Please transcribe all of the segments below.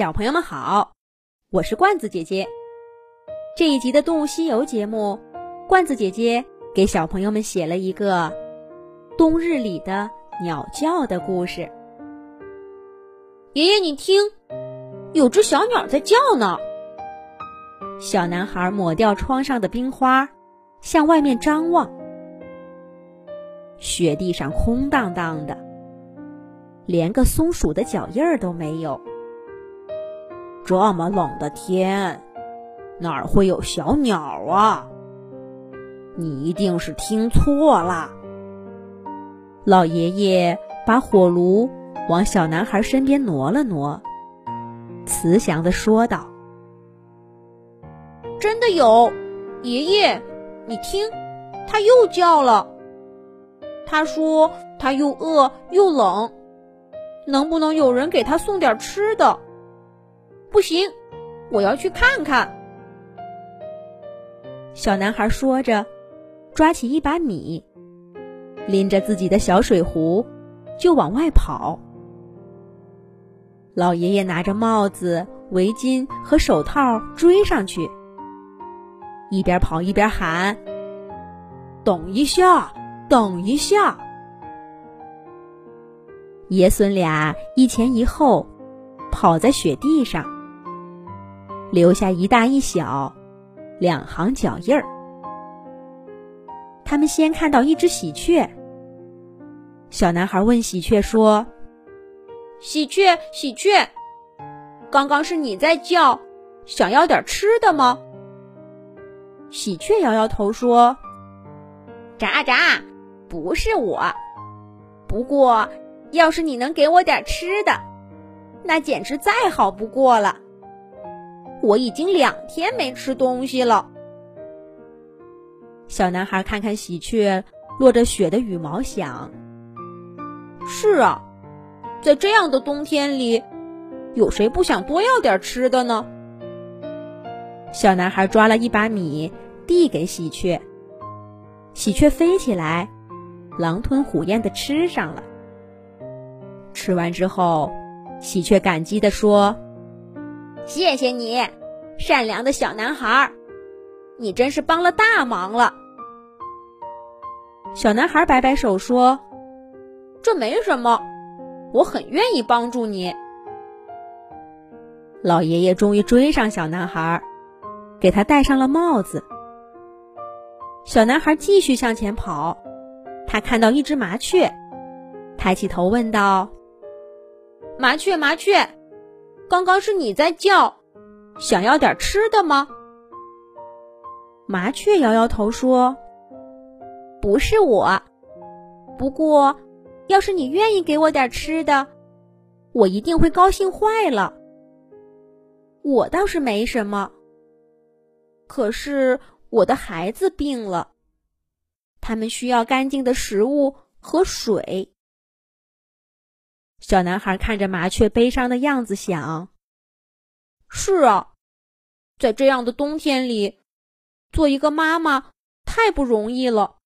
小朋友们好，我是罐子姐姐。这一集的《动物西游》节目，罐子姐姐给小朋友们写了一个冬日里的鸟叫的故事。爷爷，你听，有只小鸟在叫呢。小男孩抹掉窗上的冰花，向外面张望。雪地上空荡荡的，连个松鼠的脚印儿都没有。这么冷的天，哪儿会有小鸟啊？你一定是听错了。老爷爷把火炉往小男孩身边挪了挪，慈祥地说道。真的有，爷爷，你听，它又叫了。他说他又饿又冷，能不能有人给他送点吃的？不行，我要去看看。小男孩说着，抓起一把米，拎着自己的小水壶，就往外跑。老爷爷拿着帽子、围巾和手套追上去。一边跑一边喊：“等一下，等一下！”爷孙俩一前一后，跑在雪地上，留下一大一小两行脚印儿。他们先看到一只喜鹊。小男孩问喜鹊说：“喜鹊，喜鹊，刚刚是你在叫，想要点吃的吗？”喜鹊摇摇头说：“喳喳，不是我。不过，要是你能给我点吃的，那简直再好不过了。我已经两天没吃东西了。”小男孩看看喜鹊落着雪的羽毛，想：“是啊，在这样的冬天里，有谁不想多要点吃的呢？”小男孩抓了一把米，递给喜鹊。喜鹊飞起来，狼吞虎咽的吃上了。吃完之后，喜鹊感激的说：“谢谢你，善良的小男孩，你真是帮了大忙了。”小男孩摆摆手说：“这没什么，我很愿意帮助你。”老爷爷终于追上小男孩。给他戴上了帽子。小男孩继续向前跑，他看到一只麻雀，抬起头问道：“麻雀，麻雀，刚刚是你在叫，想要点吃的吗？”麻雀摇摇头说：“不是我，不过要是你愿意给我点吃的，我一定会高兴坏了。我倒是没什么。”可是我的孩子病了，他们需要干净的食物和水。小男孩看着麻雀悲伤的样子，想：“是啊，在这样的冬天里，做一个妈妈太不容易了。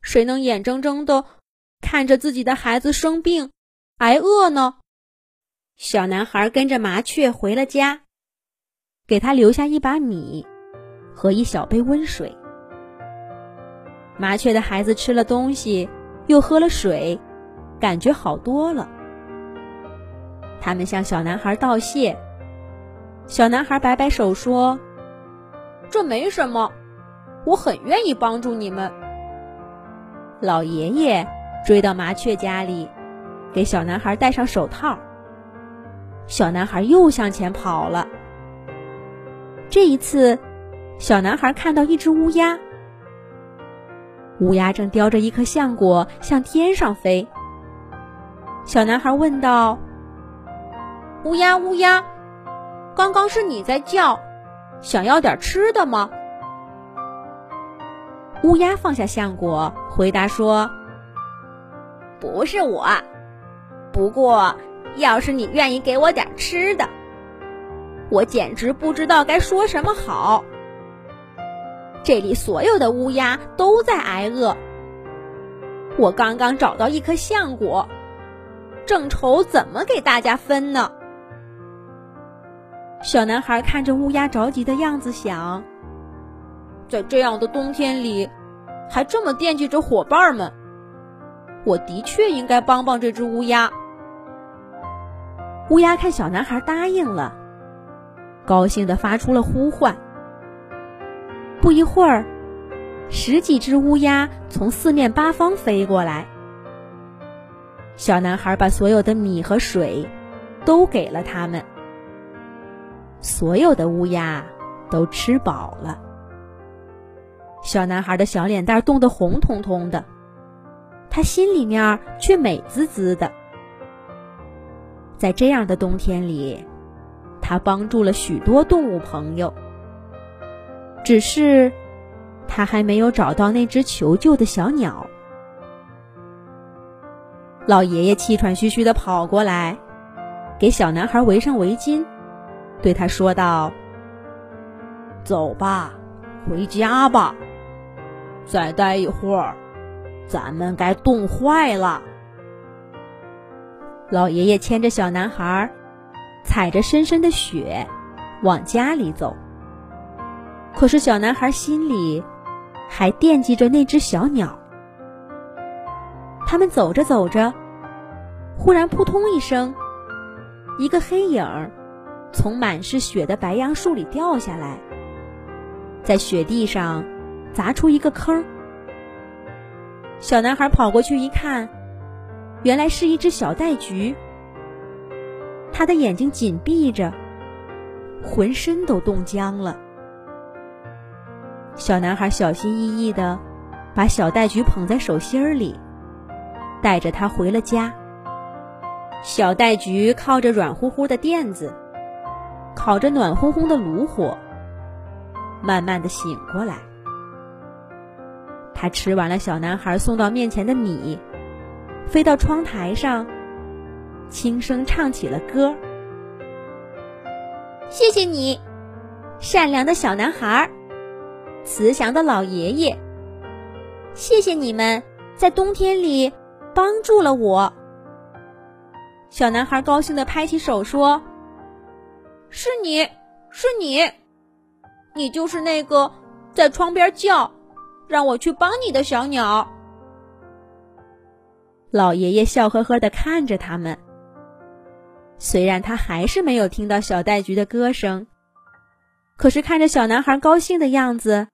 谁能眼睁睁的看着自己的孩子生病、挨饿呢？”小男孩跟着麻雀回了家。给他留下一把米和一小杯温水。麻雀的孩子吃了东西，又喝了水，感觉好多了。他们向小男孩道谢。小男孩摆摆手说：“这没什么，我很愿意帮助你们。”老爷爷追到麻雀家里，给小男孩戴上手套。小男孩又向前跑了。这一次，小男孩看到一只乌鸦。乌鸦正叼着一颗橡果向天上飞。小男孩问道：“乌鸦，乌鸦，刚刚是你在叫，想要点吃的吗？”乌鸦放下橡果，回答说：“不是我，不过要是你愿意给我点吃的。”我简直不知道该说什么好。这里所有的乌鸦都在挨饿。我刚刚找到一颗橡果，正愁怎么给大家分呢。小男孩看着乌鸦着急的样子，想：在这样的冬天里，还这么惦记着伙伴们，我的确应该帮帮这只乌鸦。乌鸦看小男孩答应了，高兴的发出了呼唤。不一会儿，十几只乌鸦从四面八方飞过来。小男孩把所有的米和水都给了他们。所有的乌鸦都吃饱了。小男孩的小脸蛋冻得红彤彤的，他心里面却美滋滋的。在这样的冬天里，他帮助了许多动物朋友。只是，他还没有找到那只求救的小鸟。老爷爷气喘吁吁的跑过来，给小男孩围上围巾。对他说道：“走吧，回家吧。再待一会儿，咱们该冻坏了。”老爷爷牵着小男孩，踩着深深的雪，往家里走。可是小男孩心里还惦记着那只小鸟。他们走着走着，忽然扑通一声，一个黑影儿。从满是雪的白杨树里掉下来，在雪地上砸出一个坑。小男孩跑过去一看，原来是一只小袋菊。他的眼睛紧闭着，浑身都冻僵了。小男孩小心翼翼的把小袋菊捧在手心里，带着他回了家。小袋菊靠着软乎乎的垫子。烤着暖烘烘的炉火，慢慢的醒过来。他吃完了小男孩送到面前的米，飞到窗台上，轻声唱起了歌。谢谢你，善良的小男孩，慈祥的老爷爷。谢谢你们在冬天里帮助了我。小男孩高兴的拍起手说。是你，是你，你就是那个在窗边叫，让我去帮你的小鸟。老爷爷笑呵呵的看着他们，虽然他还是没有听到小袋菊的歌声，可是看着小男孩高兴的样子，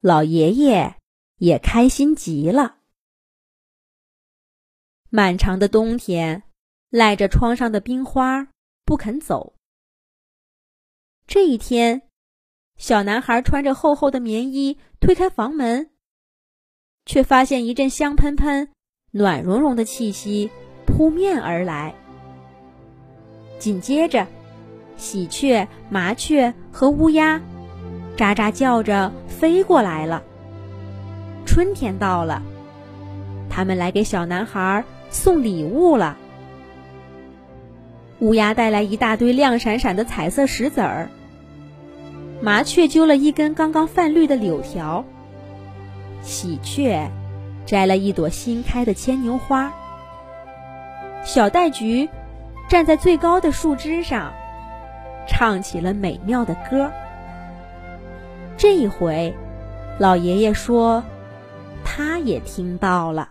老爷爷也开心极了。漫长的冬天，赖着窗上的冰花不肯走。这一天，小男孩穿着厚厚的棉衣推开房门，却发现一阵香喷喷、暖融融的气息扑面而来。紧接着，喜鹊、麻雀和乌鸦喳喳叫着飞过来了。春天到了，他们来给小男孩送礼物了。乌鸦带来一大堆亮闪闪的彩色石子儿。麻雀揪了一根刚刚泛绿的柳条，喜鹊摘了一朵新开的牵牛花，小袋菊站在最高的树枝上，唱起了美妙的歌。这一回，老爷爷说，他也听到了。